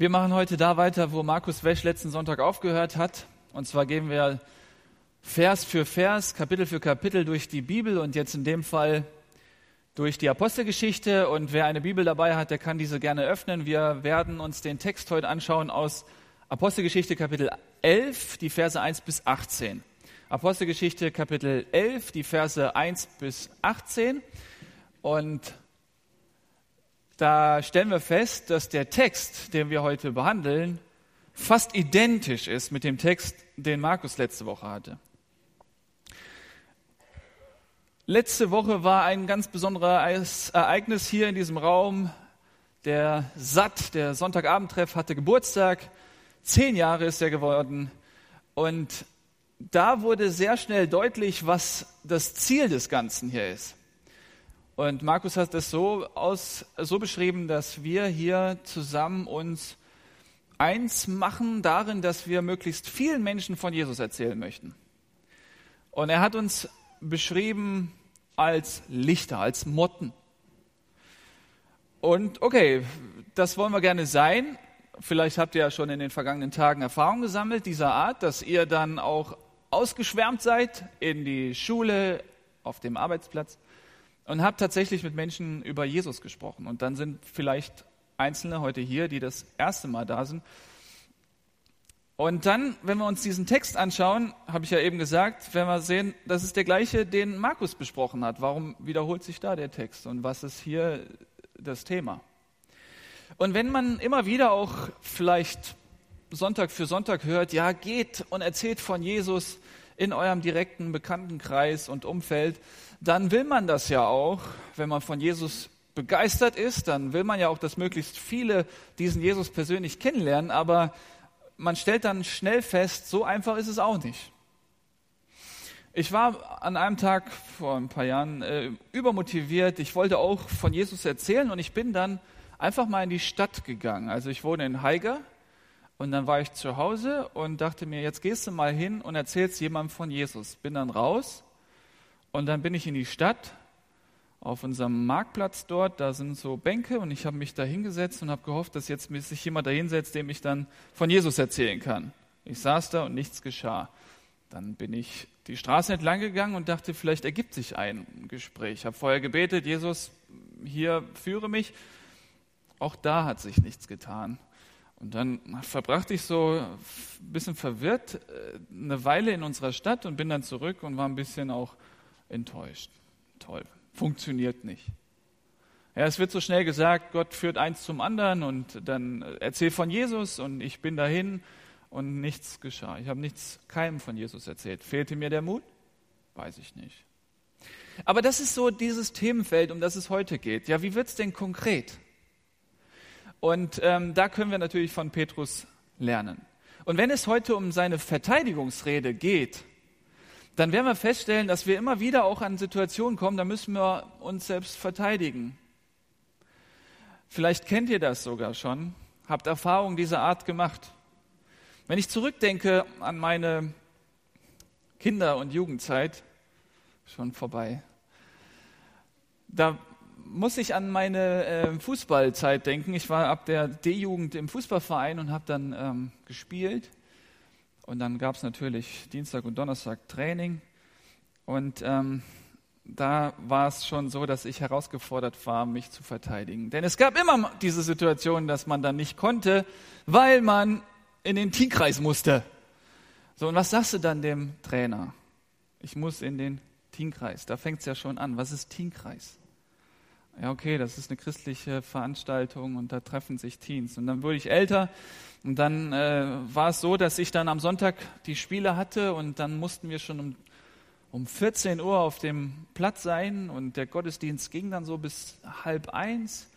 Wir machen heute da weiter, wo Markus Wesch letzten Sonntag aufgehört hat. Und zwar gehen wir Vers für Vers, Kapitel für Kapitel durch die Bibel und jetzt in dem Fall durch die Apostelgeschichte. Und wer eine Bibel dabei hat, der kann diese gerne öffnen. Wir werden uns den Text heute anschauen aus Apostelgeschichte Kapitel 11, die Verse 1 bis 18. Apostelgeschichte Kapitel 11, die Verse 1 bis 18. Und da stellen wir fest, dass der Text, den wir heute behandeln, fast identisch ist mit dem Text, den Markus letzte Woche hatte. Letzte Woche war ein ganz besonderes Ereignis hier in diesem Raum. Der Satt, der Sonntagabendtreff, hatte Geburtstag. Zehn Jahre ist er geworden. Und da wurde sehr schnell deutlich, was das Ziel des Ganzen hier ist. Und Markus hat es so, aus, so beschrieben, dass wir hier zusammen uns eins machen darin, dass wir möglichst vielen Menschen von Jesus erzählen möchten. Und er hat uns beschrieben als Lichter, als Motten. Und okay, das wollen wir gerne sein. Vielleicht habt ihr ja schon in den vergangenen Tagen Erfahrungen gesammelt dieser Art, dass ihr dann auch ausgeschwärmt seid in die Schule, auf dem Arbeitsplatz und habe tatsächlich mit Menschen über Jesus gesprochen. Und dann sind vielleicht Einzelne heute hier, die das erste Mal da sind. Und dann, wenn wir uns diesen Text anschauen, habe ich ja eben gesagt, werden wir sehen, das ist der gleiche, den Markus besprochen hat. Warum wiederholt sich da der Text und was ist hier das Thema? Und wenn man immer wieder auch vielleicht Sonntag für Sonntag hört, ja, geht und erzählt von Jesus in eurem direkten Bekanntenkreis und Umfeld, dann will man das ja auch, wenn man von Jesus begeistert ist, dann will man ja auch, dass möglichst viele diesen Jesus persönlich kennenlernen, aber man stellt dann schnell fest, so einfach ist es auch nicht. Ich war an einem Tag vor ein paar Jahren äh, übermotiviert. Ich wollte auch von Jesus erzählen und ich bin dann einfach mal in die Stadt gegangen. Also ich wohne in Haiger und dann war ich zu Hause und dachte mir, jetzt gehst du mal hin und erzählst jemandem von Jesus. Bin dann raus und dann bin ich in die Stadt auf unserem Marktplatz dort, da sind so Bänke und ich habe mich da hingesetzt und habe gehofft, dass jetzt sich jemand da hinsetzt, dem ich dann von Jesus erzählen kann. Ich saß da und nichts geschah. Dann bin ich die Straße entlang gegangen und dachte, vielleicht ergibt sich ein Gespräch. Ich habe vorher gebetet, Jesus, hier führe mich. Auch da hat sich nichts getan. Und dann verbrachte ich so ein bisschen verwirrt äh, eine Weile in unserer Stadt und bin dann zurück und war ein bisschen auch enttäuscht. Toll, funktioniert nicht. Ja, es wird so schnell gesagt, Gott führt eins zum anderen und dann erzähl von Jesus und ich bin dahin und nichts geschah. Ich habe nichts keinem von Jesus erzählt. Fehlte mir der Mut? Weiß ich nicht. Aber das ist so dieses Themenfeld, um das es heute geht. Ja, wie wird es denn konkret? Und ähm, da können wir natürlich von Petrus lernen. Und wenn es heute um seine Verteidigungsrede geht, dann werden wir feststellen, dass wir immer wieder auch an Situationen kommen, da müssen wir uns selbst verteidigen. Vielleicht kennt ihr das sogar schon, habt Erfahrungen dieser Art gemacht. Wenn ich zurückdenke an meine Kinder- und Jugendzeit, schon vorbei, da muss ich an meine äh, Fußballzeit denken. Ich war ab der D-Jugend im Fußballverein und habe dann ähm, gespielt. Und dann gab es natürlich Dienstag und Donnerstag Training. Und ähm, da war es schon so, dass ich herausgefordert war, mich zu verteidigen. Denn es gab immer diese Situation, dass man dann nicht konnte, weil man in den Teamkreis musste. So, und was sagst du dann dem Trainer? Ich muss in den Teamkreis. Da fängt es ja schon an. Was ist Teamkreis? Ja, okay, das ist eine christliche Veranstaltung und da treffen sich Teens. Und dann wurde ich älter und dann äh, war es so, dass ich dann am Sonntag die Spiele hatte und dann mussten wir schon um, um 14 Uhr auf dem Platz sein und der Gottesdienst ging dann so bis halb eins.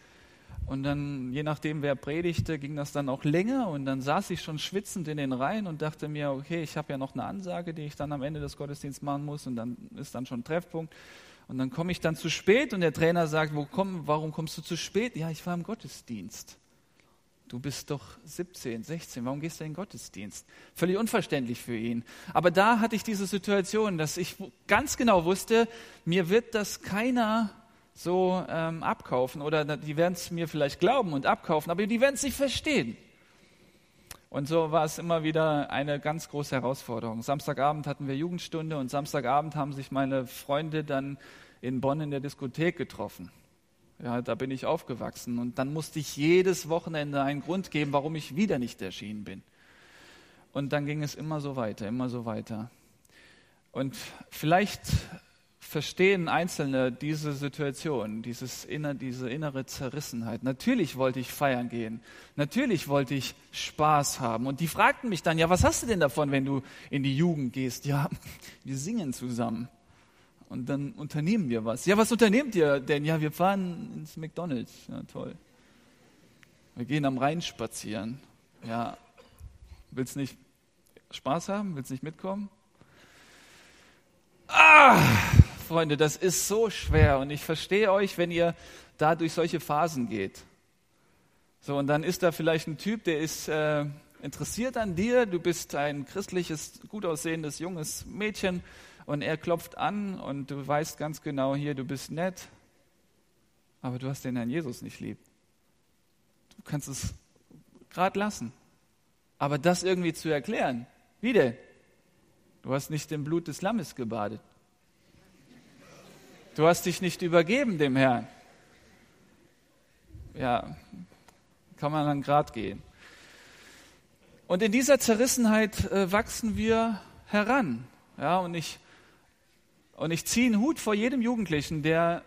Und dann, je nachdem, wer predigte, ging das dann auch länger. Und dann saß ich schon schwitzend in den Reihen und dachte mir, okay, ich habe ja noch eine Ansage, die ich dann am Ende des Gottesdienstes machen muss. Und dann ist dann schon Treffpunkt. Und dann komme ich dann zu spät und der Trainer sagt, Wo komm, warum kommst du zu spät? Ja, ich war im Gottesdienst. Du bist doch 17, 16, warum gehst du in den Gottesdienst? Völlig unverständlich für ihn. Aber da hatte ich diese Situation, dass ich ganz genau wusste, mir wird das keiner so ähm, abkaufen oder die werden es mir vielleicht glauben und abkaufen, aber die werden es nicht verstehen. Und so war es immer wieder eine ganz große Herausforderung. Samstagabend hatten wir Jugendstunde und Samstagabend haben sich meine Freunde dann in Bonn in der Diskothek getroffen. Ja, da bin ich aufgewachsen und dann musste ich jedes Wochenende einen Grund geben, warum ich wieder nicht erschienen bin. Und dann ging es immer so weiter, immer so weiter. Und vielleicht verstehen Einzelne diese Situation, dieses inner, diese innere Zerrissenheit. Natürlich wollte ich feiern gehen. Natürlich wollte ich Spaß haben. Und die fragten mich dann, ja, was hast du denn davon, wenn du in die Jugend gehst? Ja, wir singen zusammen. Und dann unternehmen wir was. Ja, was unternehmt ihr denn? Ja, wir fahren ins McDonalds. Ja, toll. Wir gehen am Rhein spazieren. Ja, willst nicht Spaß haben? Willst nicht mitkommen? Ah, Freunde, das ist so schwer und ich verstehe euch, wenn ihr da durch solche Phasen geht. So, und dann ist da vielleicht ein Typ, der ist äh, interessiert an dir, du bist ein christliches, gut aussehendes, junges Mädchen und er klopft an und du weißt ganz genau hier, du bist nett, aber du hast den Herrn Jesus nicht lieb. Du kannst es gerade lassen. Aber das irgendwie zu erklären, wie denn? Du hast nicht im Blut des Lammes gebadet. Du hast dich nicht übergeben dem Herrn. Ja, kann man dann grad gehen. Und in dieser Zerrissenheit äh, wachsen wir heran. Ja, und ich, und ich ziehe einen Hut vor jedem Jugendlichen, der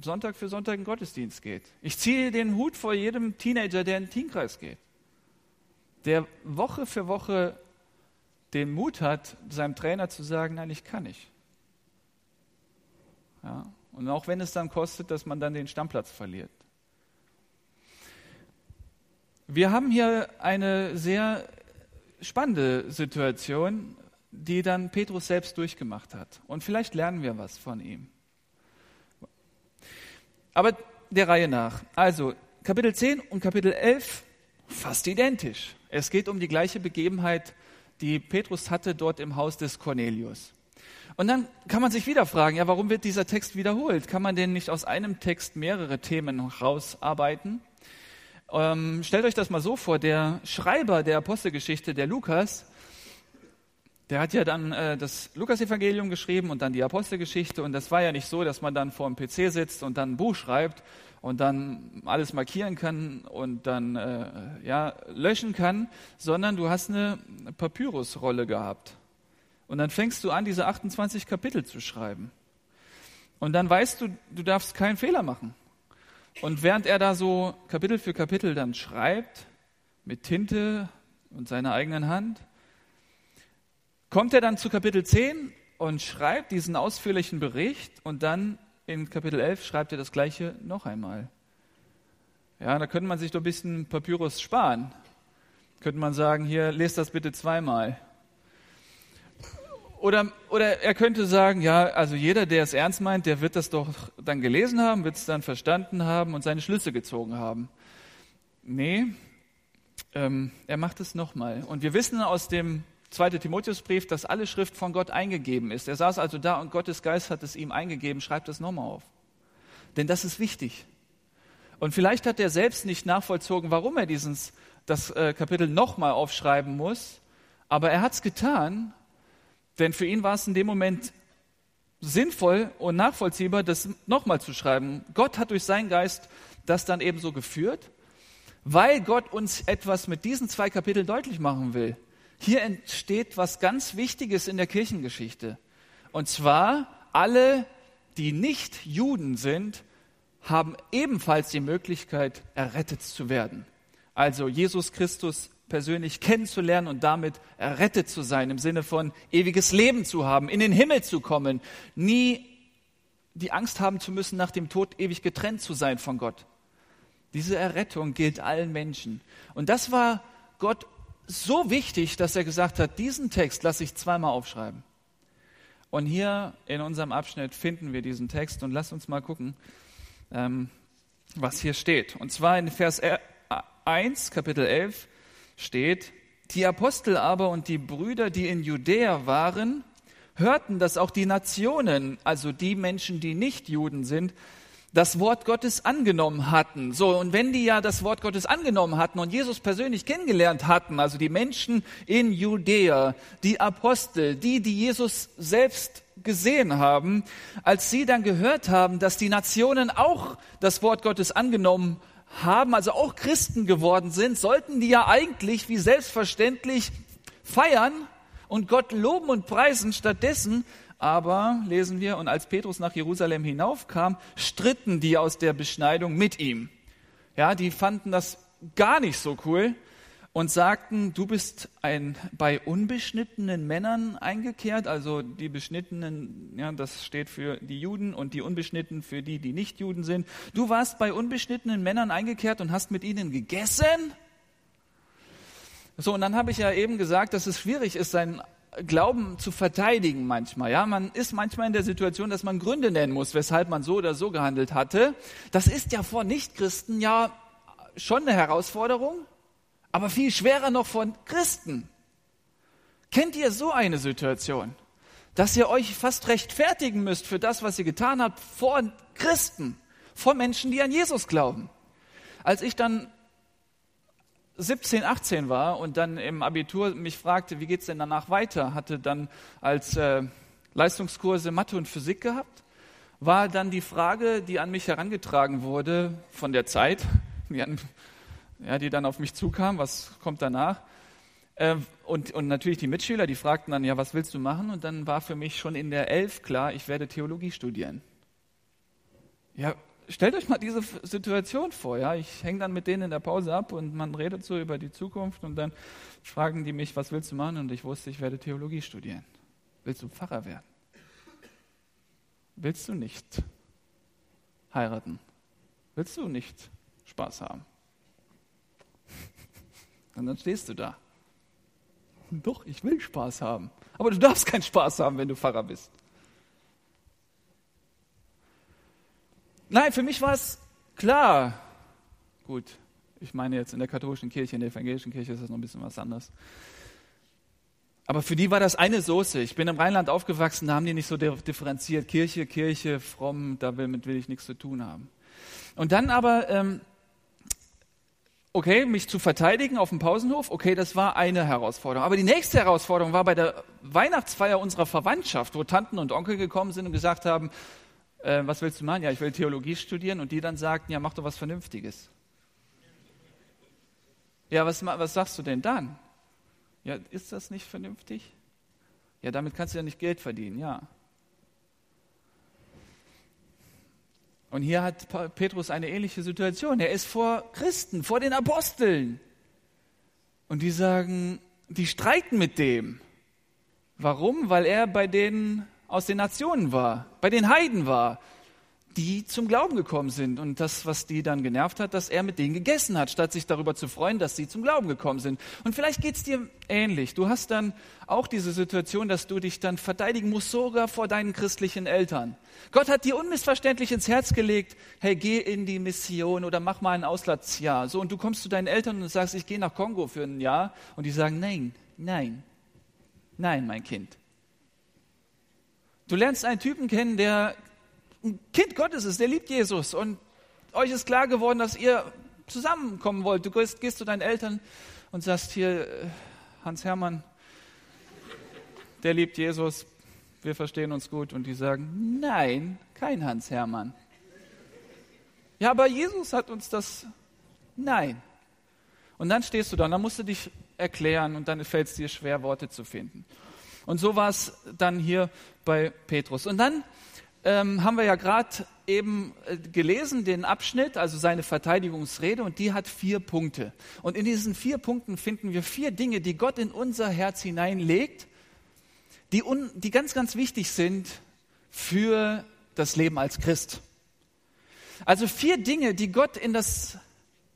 Sonntag für Sonntag in den Gottesdienst geht. Ich ziehe den Hut vor jedem Teenager, der in den Teenkreis geht. Der Woche für Woche den Mut hat, seinem Trainer zu sagen, nein, ich kann nicht. Ja? Und auch wenn es dann kostet, dass man dann den Stammplatz verliert. Wir haben hier eine sehr spannende Situation, die dann Petrus selbst durchgemacht hat. Und vielleicht lernen wir was von ihm. Aber der Reihe nach. Also Kapitel 10 und Kapitel 11 fast identisch. Es geht um die gleiche Begebenheit, die Petrus hatte dort im Haus des Cornelius. Und dann kann man sich wieder fragen, ja, warum wird dieser Text wiederholt? Kann man denn nicht aus einem Text mehrere Themen rausarbeiten? Ähm, stellt euch das mal so vor, der Schreiber der Apostelgeschichte, der Lukas, der hat ja dann äh, das Lukas-Evangelium geschrieben und dann die Apostelgeschichte. Und das war ja nicht so, dass man dann vor dem PC sitzt und dann ein Buch schreibt und dann alles markieren kann und dann äh, ja, löschen kann, sondern du hast eine Papyrusrolle gehabt. Und dann fängst du an, diese 28 Kapitel zu schreiben. Und dann weißt du, du darfst keinen Fehler machen. Und während er da so Kapitel für Kapitel dann schreibt, mit Tinte und seiner eigenen Hand, kommt er dann zu Kapitel 10 und schreibt diesen ausführlichen Bericht und dann in Kapitel 11 schreibt er das gleiche noch einmal. Ja, da könnte man sich doch ein bisschen Papyrus sparen. Könnte man sagen, hier, lest das bitte zweimal. Oder, oder er könnte sagen, ja, also jeder, der es ernst meint, der wird das doch dann gelesen haben, wird es dann verstanden haben und seine Schlüsse gezogen haben. Nee, ähm, er macht es nochmal. Und wir wissen aus dem 2. Timotheusbrief, dass alle Schrift von Gott eingegeben ist. Er saß also da und Gottes Geist hat es ihm eingegeben, schreibt das nochmal auf. Denn das ist wichtig. Und vielleicht hat er selbst nicht nachvollzogen, warum er dieses, das äh, Kapitel nochmal aufschreiben muss, aber er hat es getan, denn für ihn war es in dem Moment sinnvoll und nachvollziehbar, das nochmal zu schreiben. Gott hat durch seinen Geist das dann eben so geführt, weil Gott uns etwas mit diesen zwei Kapiteln deutlich machen will. Hier entsteht was ganz Wichtiges in der Kirchengeschichte. Und zwar, alle, die nicht Juden sind, haben ebenfalls die Möglichkeit, errettet zu werden. Also Jesus Christus persönlich kennenzulernen und damit errettet zu sein, im Sinne von ewiges Leben zu haben, in den Himmel zu kommen, nie die Angst haben zu müssen, nach dem Tod ewig getrennt zu sein von Gott. Diese Errettung gilt allen Menschen. Und das war Gott so wichtig, dass er gesagt hat, diesen Text lasse ich zweimal aufschreiben. Und hier in unserem Abschnitt finden wir diesen Text und lasst uns mal gucken, ähm, was hier steht. Und zwar in Vers 1, Kapitel 11, steht, die Apostel aber und die Brüder, die in Judäa waren, hörten, dass auch die Nationen, also die Menschen, die nicht Juden sind, das Wort Gottes angenommen hatten. So, und wenn die ja das Wort Gottes angenommen hatten und Jesus persönlich kennengelernt hatten, also die Menschen in Judäa, die Apostel, die, die Jesus selbst gesehen haben, als sie dann gehört haben, dass die Nationen auch das Wort Gottes angenommen haben, also auch Christen geworden sind, sollten die ja eigentlich wie selbstverständlich feiern und Gott loben und preisen. Stattdessen aber lesen wir, und als Petrus nach Jerusalem hinaufkam, stritten die aus der Beschneidung mit ihm. Ja, die fanden das gar nicht so cool und sagten, du bist ein, bei unbeschnittenen Männern eingekehrt, also die Beschnittenen, ja, das steht für die Juden und die Unbeschnittenen für die, die nicht Juden sind. Du warst bei unbeschnittenen Männern eingekehrt und hast mit ihnen gegessen? So, und dann habe ich ja eben gesagt, dass es schwierig ist, seinen Glauben zu verteidigen manchmal. Ja, man ist manchmal in der Situation, dass man Gründe nennen muss, weshalb man so oder so gehandelt hatte. Das ist ja vor Nichtchristen ja schon eine Herausforderung, aber viel schwerer noch von Christen. Kennt ihr so eine Situation, dass ihr euch fast rechtfertigen müsst für das, was ihr getan habt, vor Christen, vor Menschen, die an Jesus glauben? Als ich dann 17, 18 war und dann im Abitur mich fragte, wie geht's denn danach weiter, hatte dann als äh, Leistungskurse Mathe und Physik gehabt, war dann die Frage, die an mich herangetragen wurde von der Zeit, die, an, ja, die dann auf mich zukam, was kommt danach? Äh, und, und natürlich die Mitschüler, die fragten dann, ja, was willst du machen? Und dann war für mich schon in der Elf klar, ich werde Theologie studieren. Ja, stellt euch mal diese Situation vor, ja. Ich hänge dann mit denen in der Pause ab und man redet so über die Zukunft und dann fragen die mich, was willst du machen? Und ich wusste, ich werde Theologie studieren. Willst du Pfarrer werden? Willst du nicht heiraten? Willst du nicht Spaß haben? Und dann stehst du da. Doch, ich will Spaß haben. Aber du darfst keinen Spaß haben, wenn du Pfarrer bist. Nein, für mich war es klar. Gut, ich meine jetzt in der katholischen Kirche, in der evangelischen Kirche ist das noch ein bisschen was anderes. Aber für die war das eine Soße. Ich bin im Rheinland aufgewachsen, da haben die nicht so differenziert. Kirche, Kirche, fromm, damit will ich nichts zu tun haben. Und dann aber, ähm, okay, mich zu verteidigen auf dem Pausenhof, okay, das war eine Herausforderung. Aber die nächste Herausforderung war bei der Weihnachtsfeier unserer Verwandtschaft, wo Tanten und Onkel gekommen sind und gesagt haben, äh, was willst du machen? Ja, ich will Theologie studieren. Und die dann sagten, ja, mach doch was Vernünftiges. Ja, was, was sagst du denn dann? Ja, ist das nicht vernünftig? Ja, damit kannst du ja nicht Geld verdienen, ja. Und hier hat Petrus eine ähnliche Situation. Er ist vor Christen, vor den Aposteln. Und die sagen, die streiten mit dem. Warum? Weil er bei denen aus den Nationen war, bei den Heiden war, die zum Glauben gekommen sind. Und das, was die dann genervt hat, dass er mit denen gegessen hat, statt sich darüber zu freuen, dass sie zum Glauben gekommen sind. Und vielleicht geht es dir ähnlich. Du hast dann auch diese Situation, dass du dich dann verteidigen musst, sogar vor deinen christlichen Eltern. Gott hat dir unmissverständlich ins Herz gelegt, hey, geh in die Mission oder mach mal ein Auslandsjahr. So, und du kommst zu deinen Eltern und sagst, ich gehe nach Kongo für ein Jahr. Und die sagen, nein, nein, nein, mein Kind. Du lernst einen Typen kennen, der ein Kind Gottes ist, der liebt Jesus und euch ist klar geworden, dass ihr zusammenkommen wollt. Du gehst, gehst zu deinen Eltern und sagst hier, äh, Hans Hermann, der liebt Jesus, wir verstehen uns gut. Und die sagen, nein, kein Hans Hermann. Ja, aber Jesus hat uns das, nein. Und dann stehst du da und dann musst du dich erklären und dann fällt es dir schwer, Worte zu finden. Und so war es dann hier bei Petrus. Und dann ähm, haben wir ja gerade eben äh, gelesen, den Abschnitt, also seine Verteidigungsrede, und die hat vier Punkte. Und in diesen vier Punkten finden wir vier Dinge, die Gott in unser Herz hineinlegt, die, un, die ganz, ganz wichtig sind für das Leben als Christ. Also vier Dinge, die Gott in das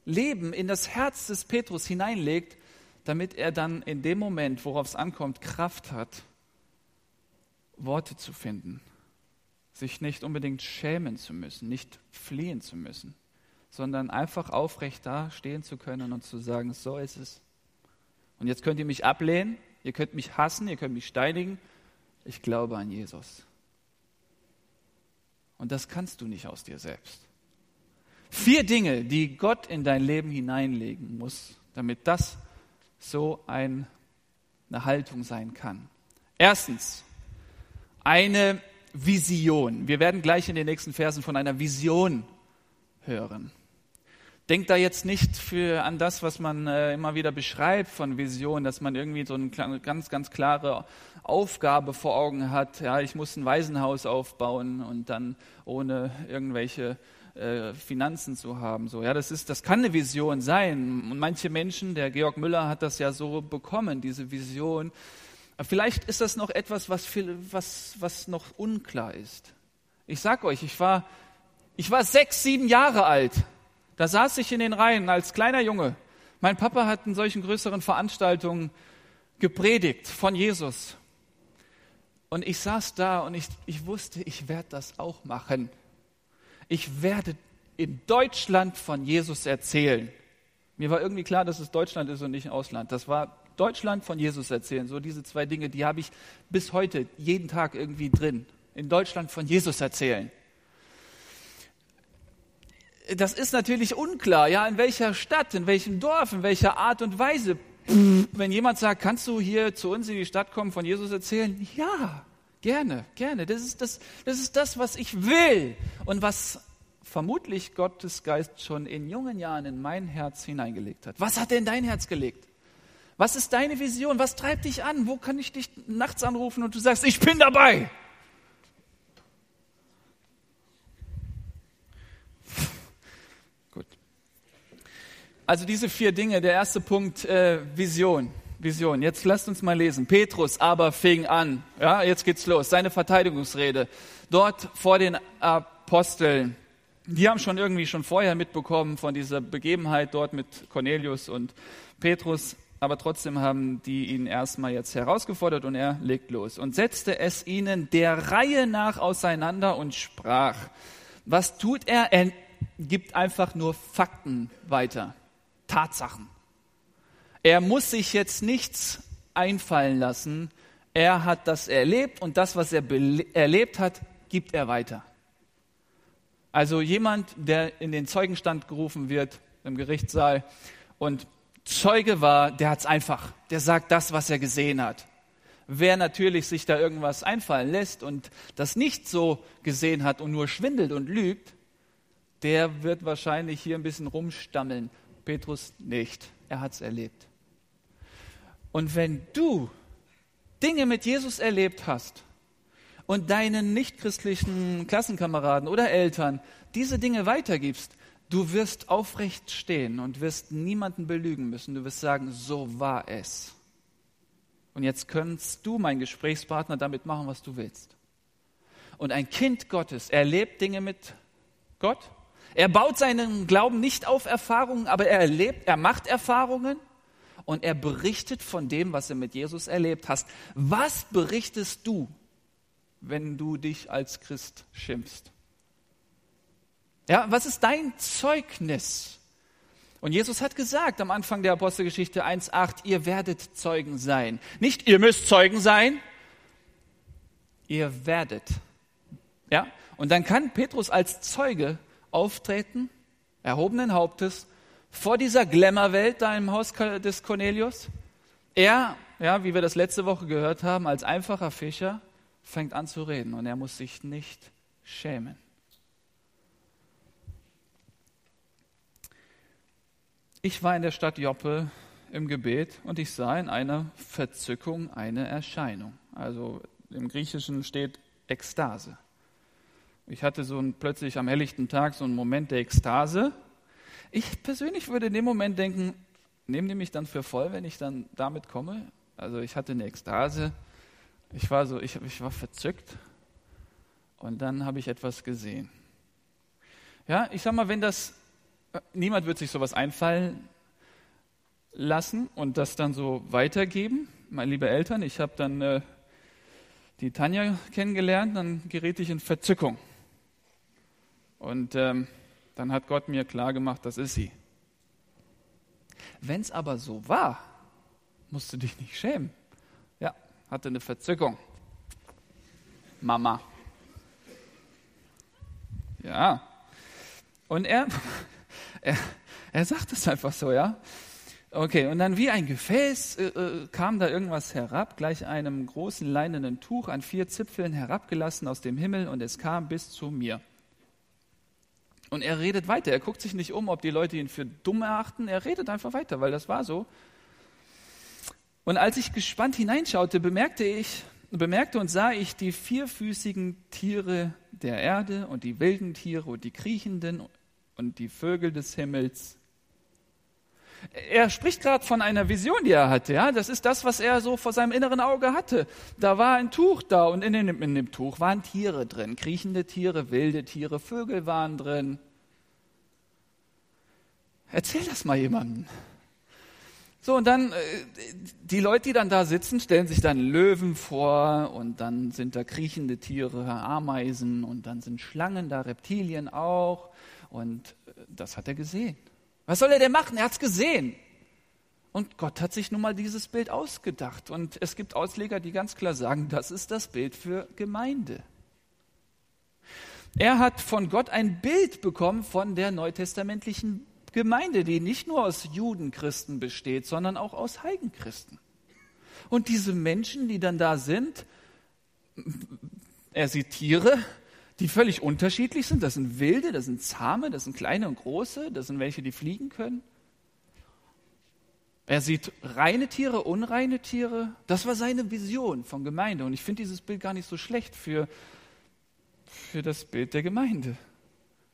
Leben, in das Herz des Petrus hineinlegt, damit er dann in dem Moment, worauf es ankommt, Kraft hat, Worte zu finden, sich nicht unbedingt schämen zu müssen, nicht fliehen zu müssen, sondern einfach aufrecht da stehen zu können und zu sagen, so ist es. Und jetzt könnt ihr mich ablehnen, ihr könnt mich hassen, ihr könnt mich steinigen, ich glaube an Jesus. Und das kannst du nicht aus dir selbst. Vier Dinge, die Gott in dein Leben hineinlegen muss, damit das so ein, eine Haltung sein kann. Erstens, eine Vision. Wir werden gleich in den nächsten Versen von einer Vision hören. Denkt da jetzt nicht für, an das, was man äh, immer wieder beschreibt von Vision, dass man irgendwie so eine ganz, ganz klare Aufgabe vor Augen hat. Ja, ich muss ein Waisenhaus aufbauen und dann ohne irgendwelche äh, Finanzen zu haben. So, ja, das ist, das kann eine Vision sein. Und manche Menschen, der Georg Müller hat das ja so bekommen, diese Vision. Vielleicht ist das noch etwas, was, viel, was, was noch unklar ist. Ich sag euch, ich war, ich war sechs, sieben Jahre alt da saß ich in den Reihen als kleiner Junge. Mein Papa hat in solchen größeren Veranstaltungen gepredigt von Jesus. Und ich saß da und ich, ich wusste, ich werde das auch machen. Ich werde in Deutschland von Jesus erzählen. Mir war irgendwie klar, dass es Deutschland ist und nicht Ausland. Das war Deutschland von Jesus erzählen. So diese zwei Dinge, die habe ich bis heute jeden Tag irgendwie drin. In Deutschland von Jesus erzählen das ist natürlich unklar, ja, in welcher Stadt, in welchem Dorf, in welcher Art und Weise. Wenn jemand sagt, kannst du hier zu uns in die Stadt kommen, von Jesus erzählen? Ja, gerne, gerne. Das ist das, das ist das, was ich will und was vermutlich Gottes Geist schon in jungen Jahren in mein Herz hineingelegt hat. Was hat er in dein Herz gelegt? Was ist deine Vision? Was treibt dich an? Wo kann ich dich nachts anrufen und du sagst, ich bin dabei? Also diese vier Dinge. Der erste Punkt, äh, Vision. Vision. Jetzt lasst uns mal lesen. Petrus aber fing an. Ja, jetzt geht's los. Seine Verteidigungsrede. Dort vor den Aposteln. Die haben schon irgendwie schon vorher mitbekommen von dieser Begebenheit dort mit Cornelius und Petrus. Aber trotzdem haben die ihn erstmal jetzt herausgefordert und er legt los und setzte es ihnen der Reihe nach auseinander und sprach. Was tut er? Er gibt einfach nur Fakten weiter. Tatsachen. Er muss sich jetzt nichts einfallen lassen. Er hat das erlebt und das, was er erlebt hat, gibt er weiter. Also jemand, der in den Zeugenstand gerufen wird im Gerichtssaal und Zeuge war, der hat es einfach. Der sagt das, was er gesehen hat. Wer natürlich sich da irgendwas einfallen lässt und das nicht so gesehen hat und nur schwindelt und lügt, der wird wahrscheinlich hier ein bisschen rumstammeln. Petrus nicht. Er hat es erlebt. Und wenn du Dinge mit Jesus erlebt hast und deinen nichtchristlichen Klassenkameraden oder Eltern diese Dinge weitergibst, du wirst aufrecht stehen und wirst niemanden belügen müssen. Du wirst sagen, so war es. Und jetzt kannst du, mein Gesprächspartner, damit machen, was du willst. Und ein Kind Gottes erlebt Dinge mit Gott er baut seinen Glauben nicht auf Erfahrungen, aber er erlebt, er macht Erfahrungen und er berichtet von dem, was er mit Jesus erlebt hast. Was berichtest du, wenn du dich als Christ schimpfst? Ja, was ist dein Zeugnis? Und Jesus hat gesagt am Anfang der Apostelgeschichte 1.8, ihr werdet Zeugen sein. Nicht ihr müsst Zeugen sein, ihr werdet. Ja? Und dann kann Petrus als Zeuge auftreten, erhobenen Hauptes, vor dieser Glamour-Welt da im Haus des Cornelius. Er, ja, wie wir das letzte Woche gehört haben, als einfacher Fischer fängt an zu reden und er muss sich nicht schämen. Ich war in der Stadt Joppe im Gebet und ich sah in einer Verzückung eine Erscheinung. Also im Griechischen steht Ekstase. Ich hatte so ein, plötzlich am helllichten Tag so einen Moment der Ekstase. Ich persönlich würde in dem Moment denken, nehmen die mich dann für voll, wenn ich dann damit komme? Also ich hatte eine Ekstase. Ich war so, ich, ich war verzückt. Und dann habe ich etwas gesehen. Ja, ich sag mal, wenn das, niemand wird sich sowas einfallen lassen und das dann so weitergeben. Meine liebe Eltern, ich habe dann äh, die Tanja kennengelernt, dann geriet ich in Verzückung. Und ähm, dann hat Gott mir klar gemacht, das ist sie. Wenn es aber so war, musst du dich nicht schämen. Ja, hatte eine Verzückung. Mama. Ja. Und er, er, er sagt es einfach so, ja. Okay, und dann wie ein Gefäß äh, äh, kam da irgendwas herab, gleich einem großen leinenen Tuch an vier Zipfeln herabgelassen aus dem Himmel und es kam bis zu mir. Und er redet weiter, er guckt sich nicht um, ob die Leute ihn für dumm erachten, er redet einfach weiter, weil das war so. Und als ich gespannt hineinschaute, bemerkte ich, bemerkte und sah ich die vierfüßigen Tiere der Erde und die wilden Tiere und die kriechenden und die Vögel des Himmels er spricht gerade von einer Vision, die er hatte. Ja, das ist das, was er so vor seinem inneren Auge hatte. Da war ein Tuch da und in dem, in dem Tuch waren Tiere drin, kriechende Tiere, wilde Tiere, Vögel waren drin. Erzähl das mal jemandem. So, und dann, äh, die Leute, die dann da sitzen, stellen sich dann Löwen vor und dann sind da kriechende Tiere, Ameisen und dann sind Schlangen da, Reptilien auch. Und äh, das hat er gesehen. Was soll er denn machen? Er hat es gesehen. Und Gott hat sich nun mal dieses Bild ausgedacht. Und es gibt Ausleger, die ganz klar sagen, das ist das Bild für Gemeinde. Er hat von Gott ein Bild bekommen von der neutestamentlichen Gemeinde, die nicht nur aus Judenchristen besteht, sondern auch aus Heidenchristen. Und diese Menschen, die dann da sind, er sieht Tiere, die völlig unterschiedlich sind. Das sind wilde, das sind zahme, das sind kleine und große, das sind welche, die fliegen können. Er sieht reine Tiere, unreine Tiere. Das war seine Vision von Gemeinde. Und ich finde dieses Bild gar nicht so schlecht für, für das Bild der Gemeinde.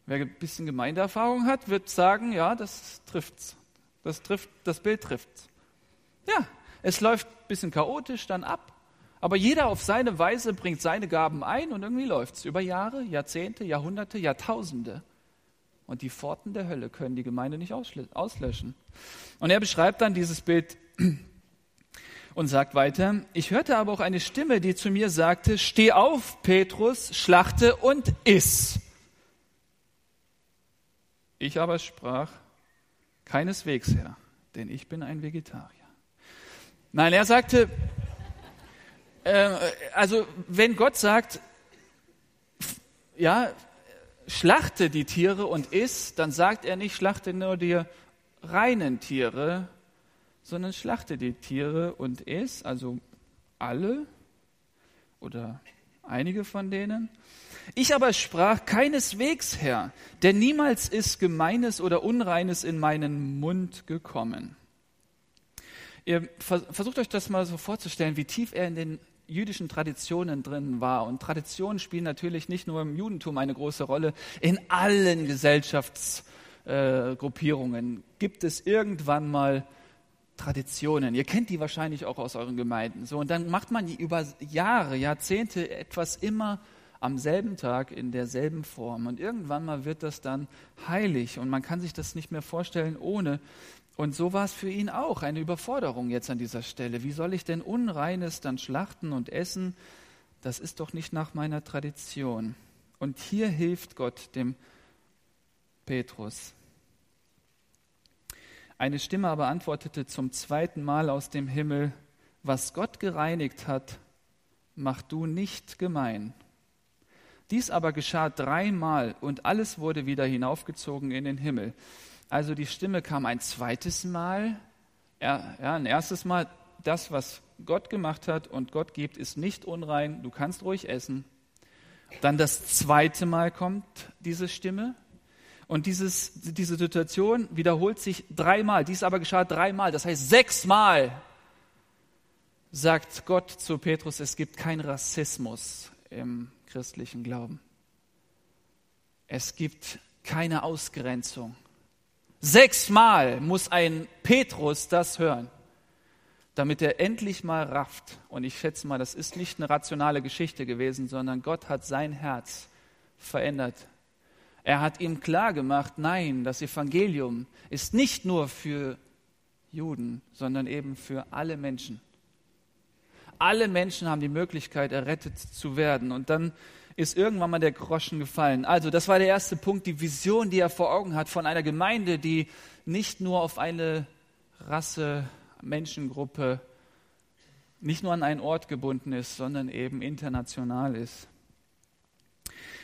Wer ein bisschen Gemeindeerfahrung hat, wird sagen, ja, das trifft's. Das trifft, das Bild trifft's. Ja, es läuft ein bisschen chaotisch dann ab. Aber jeder auf seine Weise bringt seine Gaben ein und irgendwie läuft es über Jahre, Jahrzehnte, Jahrhunderte, Jahrtausende. Und die Pforten der Hölle können die Gemeinde nicht auslöschen. Und er beschreibt dann dieses Bild und sagt weiter, ich hörte aber auch eine Stimme, die zu mir sagte, steh auf, Petrus, schlachte und iss. Ich aber sprach, keineswegs, Herr, denn ich bin ein Vegetarier. Nein, er sagte, äh, also wenn Gott sagt, ja, schlachte die Tiere und iss, dann sagt er nicht, schlachte nur die reinen Tiere, sondern schlachte die Tiere und iss, also alle oder einige von denen. Ich aber sprach keineswegs, Herr, denn niemals ist Gemeines oder Unreines in meinen Mund gekommen. Ihr versucht euch das mal so vorzustellen, wie tief er in den jüdischen Traditionen drin war. Und Traditionen spielen natürlich nicht nur im Judentum eine große Rolle. In allen Gesellschaftsgruppierungen äh, gibt es irgendwann mal Traditionen. Ihr kennt die wahrscheinlich auch aus euren Gemeinden. So, und dann macht man über Jahre, Jahrzehnte etwas immer am selben Tag in derselben Form. Und irgendwann mal wird das dann heilig und man kann sich das nicht mehr vorstellen ohne. Und so war es für ihn auch eine Überforderung jetzt an dieser Stelle. Wie soll ich denn Unreines dann schlachten und essen? Das ist doch nicht nach meiner Tradition. Und hier hilft Gott dem Petrus. Eine Stimme aber antwortete zum zweiten Mal aus dem Himmel, was Gott gereinigt hat, mach du nicht gemein. Dies aber geschah dreimal und alles wurde wieder hinaufgezogen in den Himmel. Also die Stimme kam ein zweites Mal. Ja, ja, ein erstes Mal, das, was Gott gemacht hat und Gott gibt, ist nicht unrein. Du kannst ruhig essen. Dann das zweite Mal kommt diese Stimme. Und dieses, diese Situation wiederholt sich dreimal. Dies aber geschah dreimal. Das heißt, sechsmal sagt Gott zu Petrus, es gibt keinen Rassismus im christlichen Glauben. Es gibt keine Ausgrenzung. Sechsmal muss ein Petrus das hören, damit er endlich mal rafft. Und ich schätze mal, das ist nicht eine rationale Geschichte gewesen, sondern Gott hat sein Herz verändert. Er hat ihm klar gemacht, nein, das Evangelium ist nicht nur für Juden, sondern eben für alle Menschen. Alle Menschen haben die Möglichkeit, errettet zu werden. Und dann ist irgendwann mal der Groschen gefallen. Also das war der erste Punkt, die Vision, die er vor Augen hat von einer Gemeinde, die nicht nur auf eine Rasse, Menschengruppe, nicht nur an einen Ort gebunden ist, sondern eben international ist.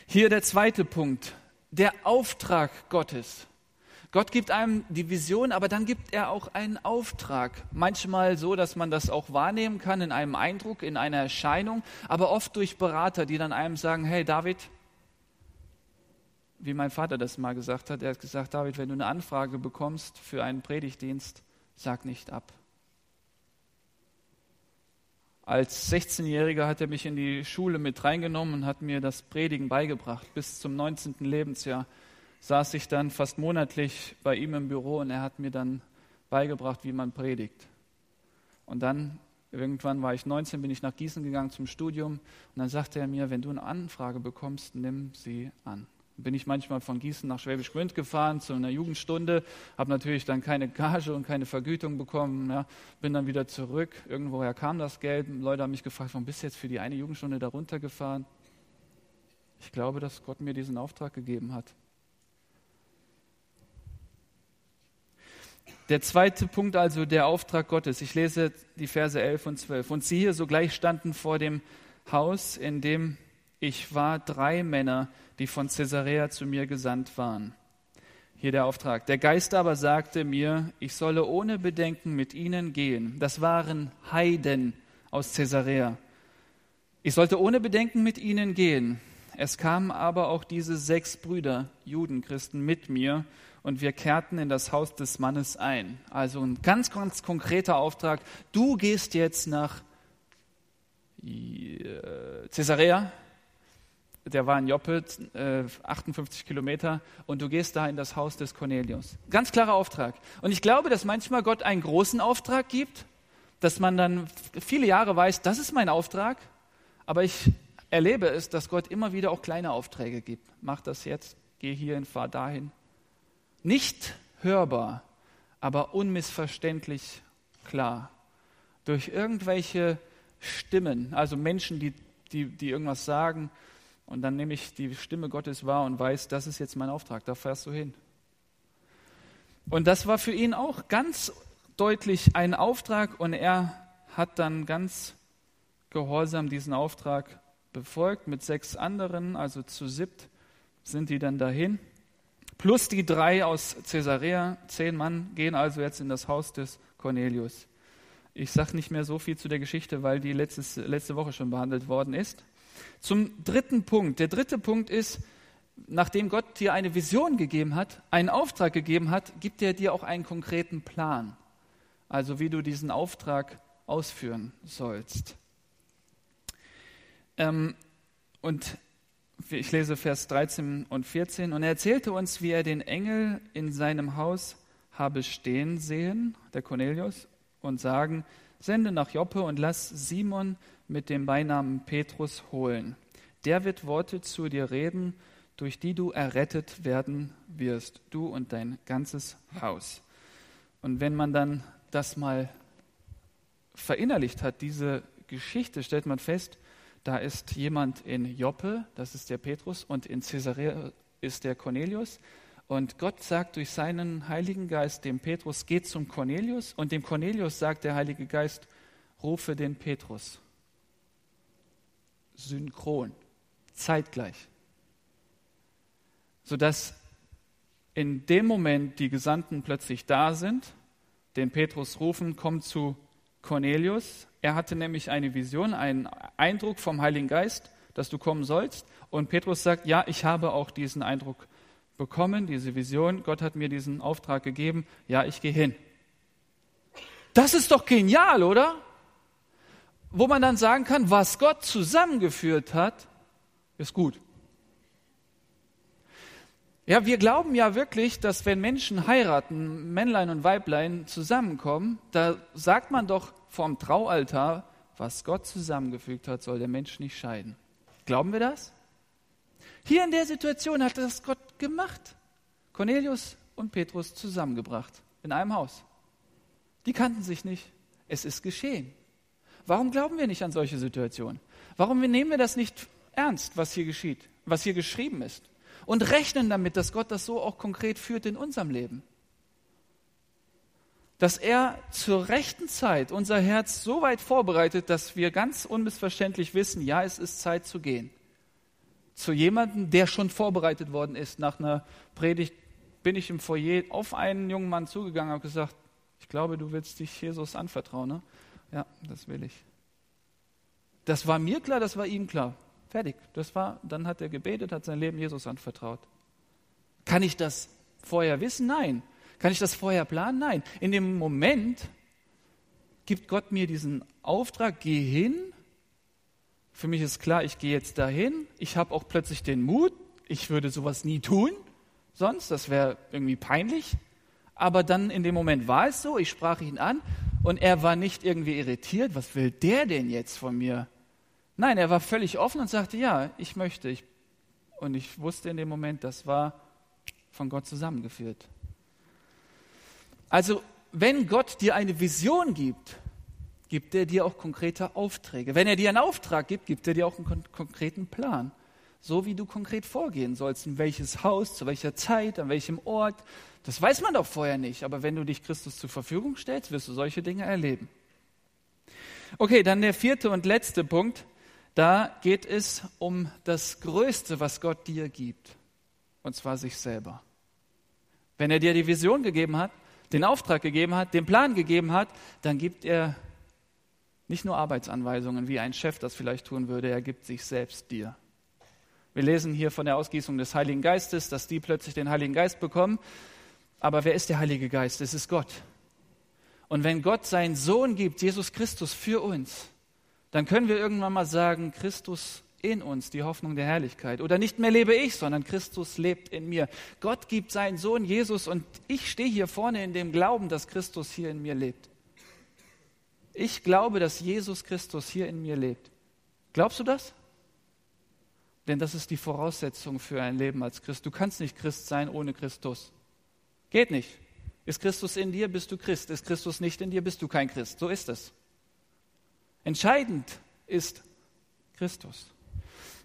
Hier der zweite Punkt. der Auftrag Gottes. Gott gibt einem die Vision, aber dann gibt er auch einen Auftrag. Manchmal so, dass man das auch wahrnehmen kann in einem Eindruck, in einer Erscheinung, aber oft durch Berater, die dann einem sagen, hey David, wie mein Vater das mal gesagt hat, er hat gesagt, David, wenn du eine Anfrage bekommst für einen Predigtdienst, sag nicht ab. Als 16-Jähriger hat er mich in die Schule mit reingenommen und hat mir das Predigen beigebracht bis zum 19. Lebensjahr saß ich dann fast monatlich bei ihm im Büro und er hat mir dann beigebracht, wie man predigt. Und dann, irgendwann war ich 19, bin ich nach Gießen gegangen zum Studium und dann sagte er mir, wenn du eine Anfrage bekommst, nimm sie an. Bin ich manchmal von Gießen nach Schwäbisch Gmünd gefahren zu einer Jugendstunde, habe natürlich dann keine Gage und keine Vergütung bekommen, ja, bin dann wieder zurück. Irgendwoher kam das Geld. Leute haben mich gefragt, warum bist du jetzt für die eine Jugendstunde da runtergefahren? Ich glaube, dass Gott mir diesen Auftrag gegeben hat. Der zweite Punkt also, der Auftrag Gottes. Ich lese die Verse 11 und 12. Und siehe, sogleich standen vor dem Haus, in dem ich war, drei Männer, die von Caesarea zu mir gesandt waren. Hier der Auftrag. Der Geist aber sagte mir, ich solle ohne Bedenken mit ihnen gehen. Das waren Heiden aus Caesarea. Ich sollte ohne Bedenken mit ihnen gehen. Es kamen aber auch diese sechs Brüder, Judenchristen, mit mir und wir kehrten in das Haus des Mannes ein. Also ein ganz, ganz konkreter Auftrag. Du gehst jetzt nach äh, Caesarea, der war in Joppe, 58 Kilometer, und du gehst da in das Haus des Cornelius. Ganz klarer Auftrag. Und ich glaube, dass manchmal Gott einen großen Auftrag gibt, dass man dann viele Jahre weiß, das ist mein Auftrag, aber ich erlebe es, dass Gott immer wieder auch kleine Aufträge gibt. Mach das jetzt, geh hierhin, fahr dahin. Nicht hörbar, aber unmissverständlich klar. Durch irgendwelche Stimmen, also Menschen, die, die, die irgendwas sagen, und dann nehme ich die Stimme Gottes wahr und weiß, das ist jetzt mein Auftrag, da fährst du hin. Und das war für ihn auch ganz deutlich ein Auftrag und er hat dann ganz gehorsam diesen Auftrag befolgt mit sechs anderen, also zu siebt sind die dann dahin. Plus die drei aus Caesarea, zehn Mann, gehen also jetzt in das Haus des Cornelius. Ich sage nicht mehr so viel zu der Geschichte, weil die letztes, letzte Woche schon behandelt worden ist. Zum dritten Punkt. Der dritte Punkt ist, nachdem Gott dir eine Vision gegeben hat, einen Auftrag gegeben hat, gibt er dir auch einen konkreten Plan. Also wie du diesen Auftrag ausführen sollst. Ähm, und ich lese Vers 13 und 14. Und er erzählte uns, wie er den Engel in seinem Haus habe stehen sehen, der Cornelius, und sagen, sende nach Joppe und lass Simon mit dem Beinamen Petrus holen. Der wird Worte zu dir reden, durch die du errettet werden wirst, du und dein ganzes Haus. Und wenn man dann das mal verinnerlicht hat, diese Geschichte, stellt man fest, da ist jemand in Joppe, das ist der Petrus, und in Caesarea ist der Cornelius. Und Gott sagt durch seinen Heiligen Geist dem Petrus, geht zum Cornelius. Und dem Cornelius sagt der Heilige Geist, rufe den Petrus. Synchron, zeitgleich. Sodass in dem Moment die Gesandten plötzlich da sind, den Petrus rufen, komm zu Cornelius. Er hatte nämlich eine Vision, einen Eindruck vom Heiligen Geist, dass du kommen sollst. Und Petrus sagt, ja, ich habe auch diesen Eindruck bekommen, diese Vision. Gott hat mir diesen Auftrag gegeben. Ja, ich gehe hin. Das ist doch genial, oder? Wo man dann sagen kann, was Gott zusammengeführt hat, ist gut. Ja, wir glauben ja wirklich, dass wenn Menschen heiraten, Männlein und Weiblein zusammenkommen, da sagt man doch vorm Traualtar, was Gott zusammengefügt hat, soll der Mensch nicht scheiden. Glauben wir das? Hier in der Situation hat das Gott gemacht. Cornelius und Petrus zusammengebracht in einem Haus. Die kannten sich nicht. Es ist geschehen. Warum glauben wir nicht an solche Situationen? Warum nehmen wir das nicht ernst, was hier geschieht, was hier geschrieben ist? Und rechnen damit, dass Gott das so auch konkret führt in unserem Leben. Dass er zur rechten Zeit unser Herz so weit vorbereitet, dass wir ganz unmissverständlich wissen, ja, es ist Zeit zu gehen. zu jemandem, der schon vorbereitet worden ist. Nach einer Predigt bin ich im Foyer auf einen jungen Mann zugegangen und habe gesagt, ich glaube, du willst dich Jesus anvertrauen. Ne? Ja, das will ich. Das war mir klar, das war ihm klar. Fertig. Das war, dann hat er gebetet, hat sein Leben Jesus anvertraut. Kann ich das vorher wissen? Nein. Kann ich das vorher planen? Nein. In dem Moment gibt Gott mir diesen Auftrag, geh hin. Für mich ist klar, ich gehe jetzt dahin. Ich habe auch plötzlich den Mut. Ich würde sowas nie tun, sonst, das wäre irgendwie peinlich. Aber dann in dem Moment war es so, ich sprach ihn an und er war nicht irgendwie irritiert, was will der denn jetzt von mir? Nein, er war völlig offen und sagte, ja, ich möchte. Ich, und ich wusste in dem Moment, das war von Gott zusammengeführt. Also, wenn Gott dir eine Vision gibt, gibt er dir auch konkrete Aufträge. Wenn er dir einen Auftrag gibt, gibt er dir auch einen konkreten Plan. So wie du konkret vorgehen sollst, in welches Haus, zu welcher Zeit, an welchem Ort. Das weiß man doch vorher nicht. Aber wenn du dich Christus zur Verfügung stellst, wirst du solche Dinge erleben. Okay, dann der vierte und letzte Punkt. Da geht es um das Größte, was Gott dir gibt, und zwar sich selber. Wenn er dir die Vision gegeben hat, den Auftrag gegeben hat, den Plan gegeben hat, dann gibt er nicht nur Arbeitsanweisungen, wie ein Chef das vielleicht tun würde, er gibt sich selbst dir. Wir lesen hier von der Ausgießung des Heiligen Geistes, dass die plötzlich den Heiligen Geist bekommen. Aber wer ist der Heilige Geist? Es ist Gott. Und wenn Gott seinen Sohn gibt, Jesus Christus, für uns, dann können wir irgendwann mal sagen, Christus in uns, die Hoffnung der Herrlichkeit. Oder nicht mehr lebe ich, sondern Christus lebt in mir. Gott gibt seinen Sohn Jesus und ich stehe hier vorne in dem Glauben, dass Christus hier in mir lebt. Ich glaube, dass Jesus Christus hier in mir lebt. Glaubst du das? Denn das ist die Voraussetzung für ein Leben als Christ. Du kannst nicht Christ sein ohne Christus. Geht nicht. Ist Christus in dir, bist du Christ. Ist Christus nicht in dir, bist du kein Christ. So ist es. Entscheidend ist Christus.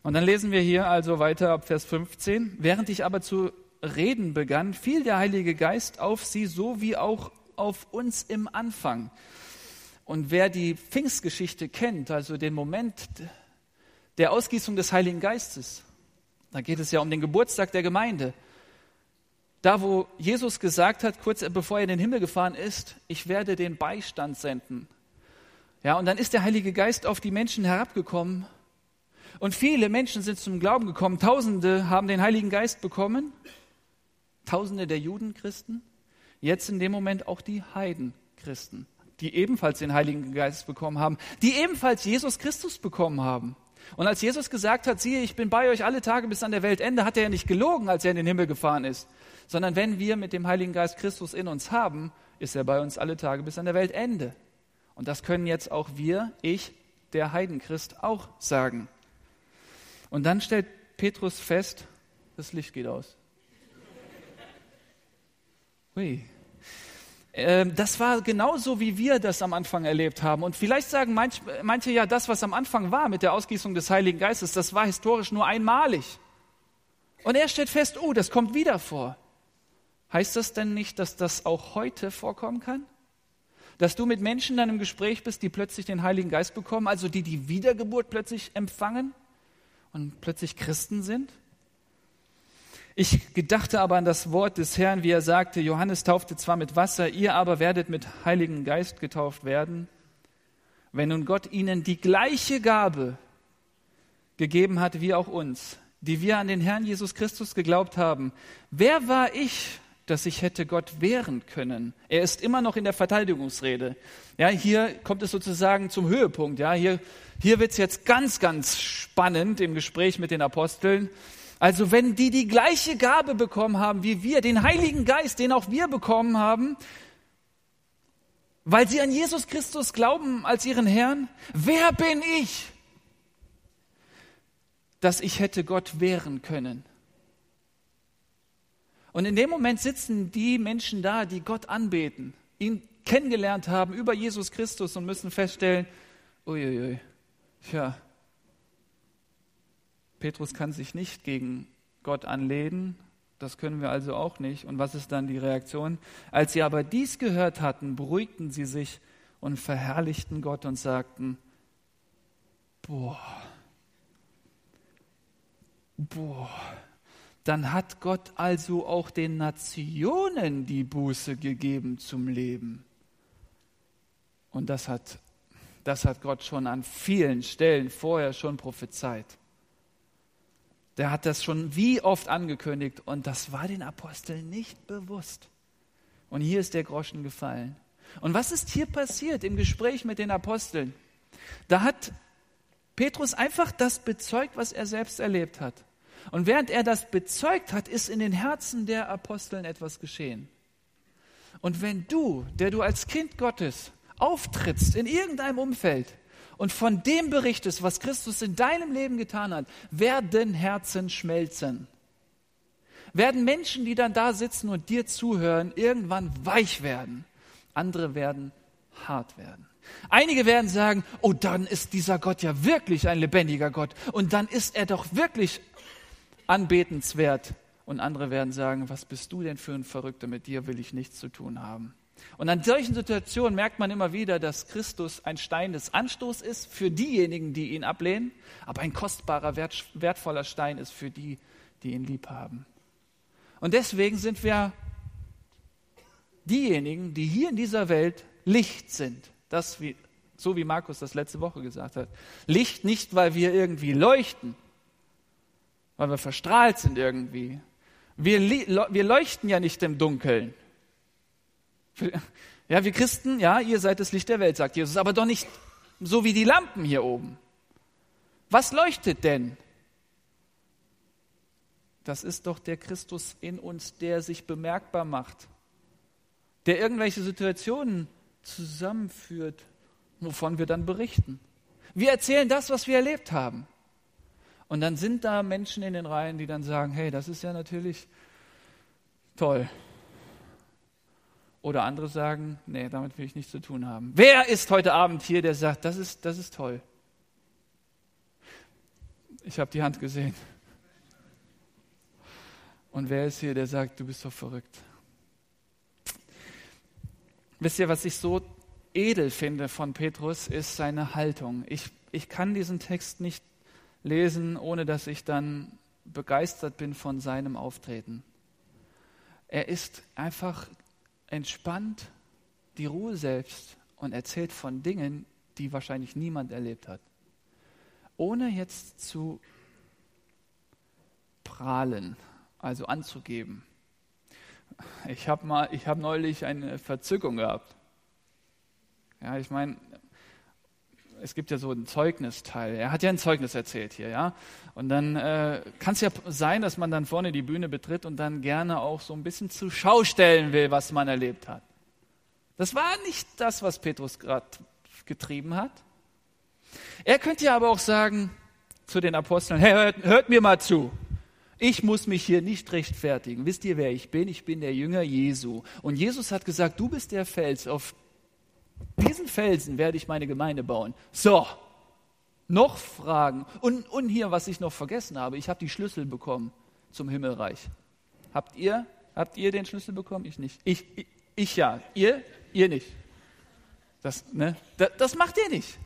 Und dann lesen wir hier also weiter ab Vers 15. Während ich aber zu reden begann, fiel der Heilige Geist auf sie, so wie auch auf uns im Anfang. Und wer die Pfingstgeschichte kennt, also den Moment der Ausgießung des Heiligen Geistes, da geht es ja um den Geburtstag der Gemeinde. Da, wo Jesus gesagt hat, kurz bevor er in den Himmel gefahren ist, ich werde den Beistand senden, ja, und dann ist der Heilige Geist auf die Menschen herabgekommen und viele Menschen sind zum Glauben gekommen. Tausende haben den Heiligen Geist bekommen. Tausende der Judenchristen. Jetzt in dem Moment auch die Heidenchristen, die ebenfalls den Heiligen Geist bekommen haben, die ebenfalls Jesus Christus bekommen haben. Und als Jesus gesagt hat, siehe, ich bin bei euch alle Tage bis an der Weltende, hat er ja nicht gelogen, als er in den Himmel gefahren ist, sondern wenn wir mit dem Heiligen Geist Christus in uns haben, ist er bei uns alle Tage bis an der Weltende. Und das können jetzt auch wir, ich, der Heidenchrist, auch sagen. Und dann stellt Petrus fest, das Licht geht aus. Hui. Ähm, das war genauso, wie wir das am Anfang erlebt haben. Und vielleicht sagen manch, manche ja, das, was am Anfang war mit der Ausgießung des Heiligen Geistes, das war historisch nur einmalig. Und er stellt fest, oh, das kommt wieder vor. Heißt das denn nicht, dass das auch heute vorkommen kann? Dass du mit Menschen dann im Gespräch bist, die plötzlich den Heiligen Geist bekommen, also die die Wiedergeburt plötzlich empfangen und plötzlich Christen sind? Ich gedachte aber an das Wort des Herrn, wie er sagte, Johannes taufte zwar mit Wasser, ihr aber werdet mit Heiligen Geist getauft werden. Wenn nun Gott ihnen die gleiche Gabe gegeben hat wie auch uns, die wir an den Herrn Jesus Christus geglaubt haben, wer war ich, dass ich hätte Gott wehren können. Er ist immer noch in der Verteidigungsrede. Ja, hier kommt es sozusagen zum Höhepunkt. Ja, hier, hier wird es jetzt ganz, ganz spannend im Gespräch mit den Aposteln. Also wenn die die gleiche Gabe bekommen haben wie wir, den Heiligen Geist, den auch wir bekommen haben, weil sie an Jesus Christus glauben als ihren Herrn, wer bin ich, dass ich hätte Gott wehren können? Und in dem Moment sitzen die Menschen da, die Gott anbeten, ihn kennengelernt haben über Jesus Christus und müssen feststellen, uiuiui, ja, Petrus kann sich nicht gegen Gott anlehnen, das können wir also auch nicht. Und was ist dann die Reaktion? Als sie aber dies gehört hatten, beruhigten sie sich und verherrlichten Gott und sagten, boah, Boah, dann hat Gott also auch den Nationen die Buße gegeben zum Leben. Und das hat, das hat Gott schon an vielen Stellen vorher schon prophezeit. Der hat das schon wie oft angekündigt und das war den Aposteln nicht bewusst. Und hier ist der Groschen gefallen. Und was ist hier passiert im Gespräch mit den Aposteln? Da hat Petrus einfach das bezeugt, was er selbst erlebt hat. Und während er das bezeugt hat, ist in den Herzen der Aposteln etwas geschehen. Und wenn du, der du als Kind Gottes auftrittst in irgendeinem Umfeld und von dem berichtest, was Christus in deinem Leben getan hat, werden Herzen schmelzen. Werden Menschen, die dann da sitzen und dir zuhören, irgendwann weich werden. Andere werden hart werden. Einige werden sagen, oh, dann ist dieser Gott ja wirklich ein lebendiger Gott und dann ist er doch wirklich anbetenswert. Und andere werden sagen, was bist du denn für ein Verrückter, mit dir will ich nichts zu tun haben. Und an solchen Situationen merkt man immer wieder, dass Christus ein Stein des Anstoßes ist für diejenigen, die ihn ablehnen, aber ein kostbarer, wert, wertvoller Stein ist für die, die ihn lieb haben. Und deswegen sind wir diejenigen, die hier in dieser Welt Licht sind. Das wie, so wie Markus das letzte Woche gesagt hat. Licht nicht, weil wir irgendwie leuchten, weil wir verstrahlt sind irgendwie. Wir, wir leuchten ja nicht im Dunkeln. Ja, wir Christen, ja, ihr seid das Licht der Welt, sagt Jesus, aber doch nicht so wie die Lampen hier oben. Was leuchtet denn? Das ist doch der Christus in uns, der sich bemerkbar macht, der irgendwelche Situationen zusammenführt, wovon wir dann berichten. Wir erzählen das, was wir erlebt haben. Und dann sind da Menschen in den Reihen, die dann sagen, hey, das ist ja natürlich toll. Oder andere sagen, nee, damit will ich nichts zu tun haben. Wer ist heute Abend hier, der sagt, das ist, das ist toll? Ich habe die Hand gesehen. Und wer ist hier, der sagt, du bist doch verrückt? Wisst ihr, was ich so edel finde von Petrus, ist seine Haltung. Ich, ich kann diesen Text nicht lesen, ohne dass ich dann begeistert bin von seinem Auftreten. Er ist einfach entspannt, die Ruhe selbst und erzählt von Dingen, die wahrscheinlich niemand erlebt hat. Ohne jetzt zu prahlen, also anzugeben. Ich habe habe neulich eine Verzückung gehabt. Ja, ich meine, es gibt ja so einen Zeugnisteil. Er hat ja ein Zeugnis erzählt hier, ja. Und dann äh, kann es ja sein, dass man dann vorne die Bühne betritt und dann gerne auch so ein bisschen zur Schau stellen will, was man erlebt hat. Das war nicht das, was Petrus gerade getrieben hat. Er könnte ja aber auch sagen zu den Aposteln, hey, hört, hört mir mal zu. Ich muss mich hier nicht rechtfertigen. Wisst ihr, wer ich bin? Ich bin der Jünger Jesu. Und Jesus hat gesagt, du bist der Fels. Auf diesen Felsen werde ich meine Gemeinde bauen. So, noch Fragen. Und, und hier, was ich noch vergessen habe, ich habe die Schlüssel bekommen zum Himmelreich. Habt ihr, habt ihr den Schlüssel bekommen? Ich nicht. Ich, ich, ich ja. Ihr? Ihr nicht. Das, ne? das, das macht ihr nicht.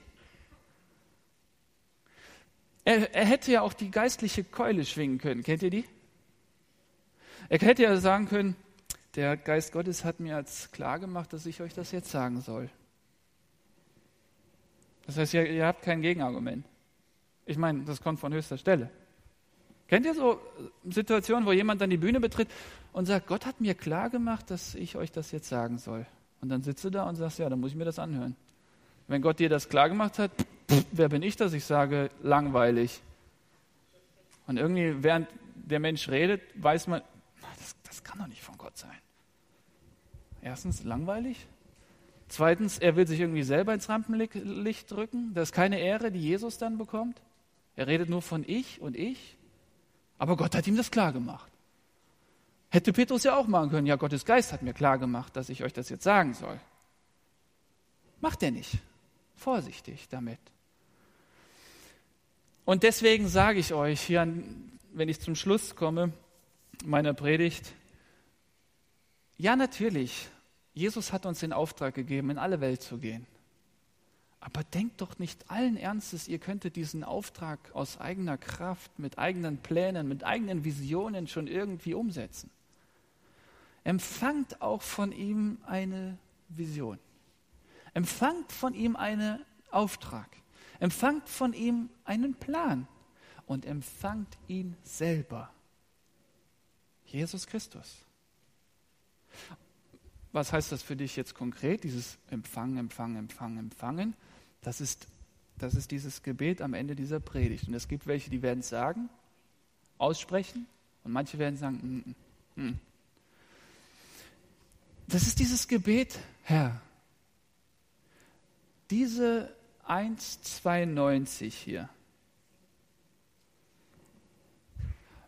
Er, er hätte ja auch die geistliche Keule schwingen können. Kennt ihr die? Er hätte ja sagen können, der Geist Gottes hat mir als klar gemacht, dass ich euch das jetzt sagen soll. Das heißt, ihr, ihr habt kein Gegenargument. Ich meine, das kommt von höchster Stelle. Kennt ihr so Situationen, wo jemand dann die Bühne betritt und sagt, Gott hat mir klar gemacht, dass ich euch das jetzt sagen soll? Und dann sitzt du da und sagst, ja, dann muss ich mir das anhören. Wenn Gott dir das klar gemacht hat, wer bin ich, dass ich sage, langweilig? Und irgendwie, während der Mensch redet, weiß man, das, das kann doch nicht von Gott sein. Erstens, langweilig. Zweitens, er will sich irgendwie selber ins Rampenlicht drücken. Das ist keine Ehre, die Jesus dann bekommt. Er redet nur von ich und ich. Aber Gott hat ihm das klar gemacht. Hätte Petrus ja auch machen können. Ja, Gottes Geist hat mir klar gemacht, dass ich euch das jetzt sagen soll. Macht er nicht. Vorsichtig damit. Und deswegen sage ich euch hier, wenn ich zum Schluss komme meiner Predigt, ja natürlich, Jesus hat uns den Auftrag gegeben, in alle Welt zu gehen. Aber denkt doch nicht allen Ernstes, ihr könntet diesen Auftrag aus eigener Kraft, mit eigenen Plänen, mit eigenen Visionen schon irgendwie umsetzen. Empfangt auch von ihm eine Vision. Empfangt von ihm einen Auftrag. Empfangt von ihm einen Plan und empfangt ihn selber. Jesus Christus. Was heißt das für dich jetzt konkret, dieses Empfangen, Empfangen, Empfangen, Empfangen? Das ist, das ist dieses Gebet am Ende dieser Predigt. Und es gibt welche, die werden es sagen, aussprechen, und manche werden sagen, mm, mm, mm. das ist dieses Gebet, Herr. Diese 1,92 hier.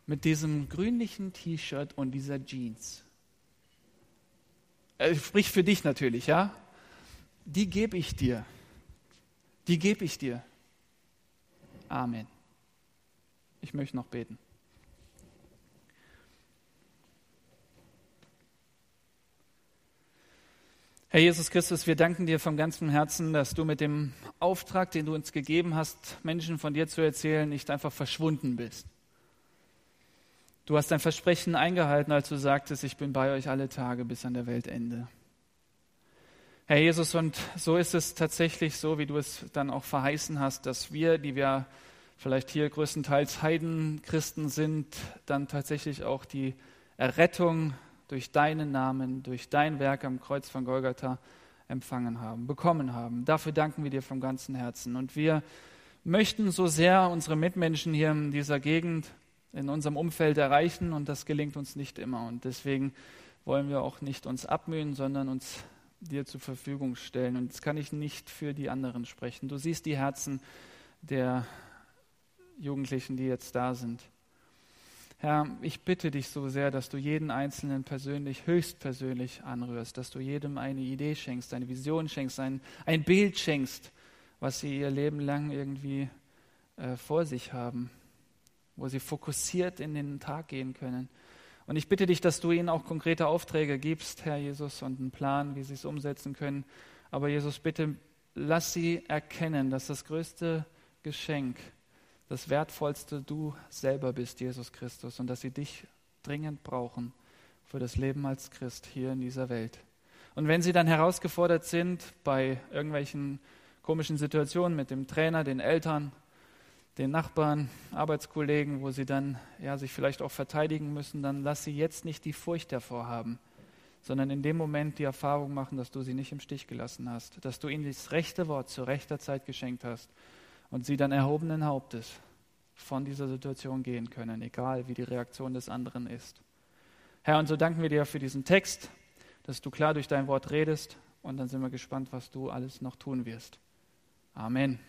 Mit diesem grünlichen T-Shirt und dieser Jeans. Äh, sprich für dich natürlich, ja? Die gebe ich dir. Die gebe ich dir. Amen. Ich möchte noch beten. Herr Jesus Christus, wir danken dir von ganzem Herzen, dass du mit dem Auftrag, den du uns gegeben hast, Menschen von dir zu erzählen, nicht einfach verschwunden bist. Du hast dein Versprechen eingehalten, als du sagtest, ich bin bei euch alle Tage bis an der Weltende. Herr Jesus, und so ist es tatsächlich so, wie du es dann auch verheißen hast, dass wir, die wir vielleicht hier größtenteils Heidenchristen sind, dann tatsächlich auch die Errettung durch deinen Namen, durch dein Werk am Kreuz von Golgatha empfangen haben, bekommen haben. Dafür danken wir dir vom ganzen Herzen. Und wir möchten so sehr unsere Mitmenschen hier in dieser Gegend, in unserem Umfeld erreichen und das gelingt uns nicht immer. Und deswegen wollen wir auch nicht uns abmühen, sondern uns dir zur Verfügung stellen. Und jetzt kann ich nicht für die anderen sprechen. Du siehst die Herzen der Jugendlichen, die jetzt da sind. Herr, ich bitte dich so sehr, dass du jeden Einzelnen persönlich, höchstpersönlich anrührst, dass du jedem eine Idee schenkst, eine Vision schenkst, ein, ein Bild schenkst, was sie ihr Leben lang irgendwie äh, vor sich haben, wo sie fokussiert in den Tag gehen können. Und ich bitte dich, dass du ihnen auch konkrete Aufträge gibst, Herr Jesus, und einen Plan, wie sie es umsetzen können. Aber Jesus, bitte lass sie erkennen, dass das größte Geschenk das Wertvollste du selber bist, Jesus Christus, und dass sie dich dringend brauchen für das Leben als Christ hier in dieser Welt. Und wenn sie dann herausgefordert sind bei irgendwelchen komischen Situationen mit dem Trainer, den Eltern, den Nachbarn, Arbeitskollegen, wo sie dann ja, sich vielleicht auch verteidigen müssen, dann lass sie jetzt nicht die Furcht davor haben, sondern in dem Moment die Erfahrung machen, dass du sie nicht im Stich gelassen hast, dass du ihnen das rechte Wort zur rechter Zeit geschenkt hast und sie dann erhobenen Hauptes von dieser Situation gehen können, egal wie die Reaktion des anderen ist. Herr, und so danken wir dir für diesen Text, dass du klar durch dein Wort redest und dann sind wir gespannt, was du alles noch tun wirst. Amen.